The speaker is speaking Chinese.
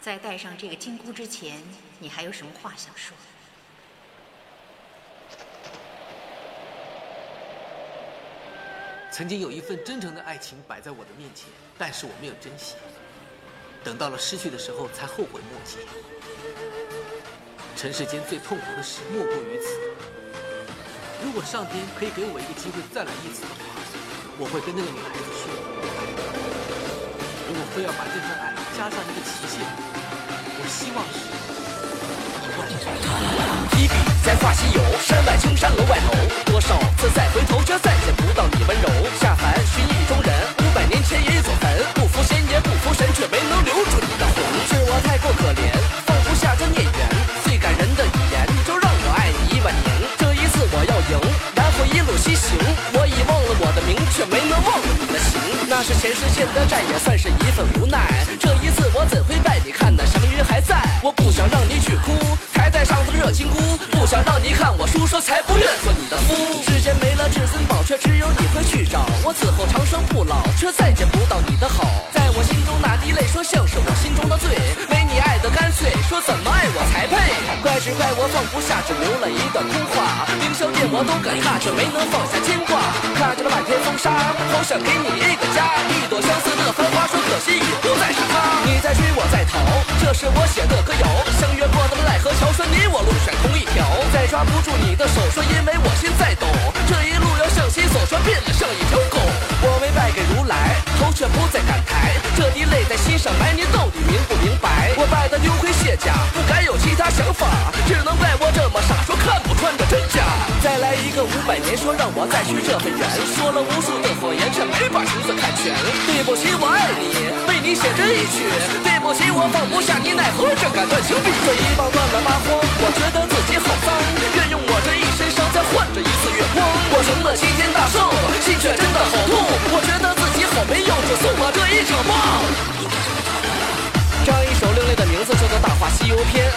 在戴上这个金箍之前，你还有什么话想说？曾经有一份真诚的爱情摆在我的面前，但是我没有珍惜。等到了失去的时候，才后悔莫及。尘世间最痛苦的事莫过于此。如果上天可以给我一个机会再来一次的话，我会跟那个女孩子说：如果非要把这份爱加上一个期限，我希望是。一笔在画西游，山外青山楼外楼，多少次再回头，却再见不到你温柔。下凡寻意中人，五百年前也一座坟，不服仙也不服神，却没能留住你的魂。是我太过可怜，放不下这孽缘。最感人的语言，就让我爱你一万年。这一次我要赢，然后一路西行。我已忘了我的名，却没能忘了你的情。那是前世欠的债，也算是一份无奈。这一想让你看我书说，才不愿做你的夫。世间没了至尊宝，却只有你会去找。我此后长生不老，却再见不到你的好。在我心中那滴泪，说像是我心中的罪。没你爱的干脆，说怎么爱我才配？怪只怪我放不下，只留了一段空话。凌霄殿我都敢踏，却没能放下牵挂。看着那满天风沙，好想给你一个家。一朵住你的手，说因为我心在抖。这一路要向西走，说变得像一条狗。我没败给如来，头却不再敢抬。这滴泪在心上埋，你到底明不明白？我败得丢盔卸甲，不敢有其他想法，只能怪我这么傻，说看不穿这真假。再来一个五百年，说让我再续这份缘。说了无数的谎言，却没把情字看全。对不起，我爱你，为你写这一曲。对不起，我放不下你，奈何这杆断情笔。这一棒断了八荒，了齐天大圣，心却真的好痛。我觉得自己好没用，就送我这一场梦。这样一首另类的名字叫做《大话西游篇》。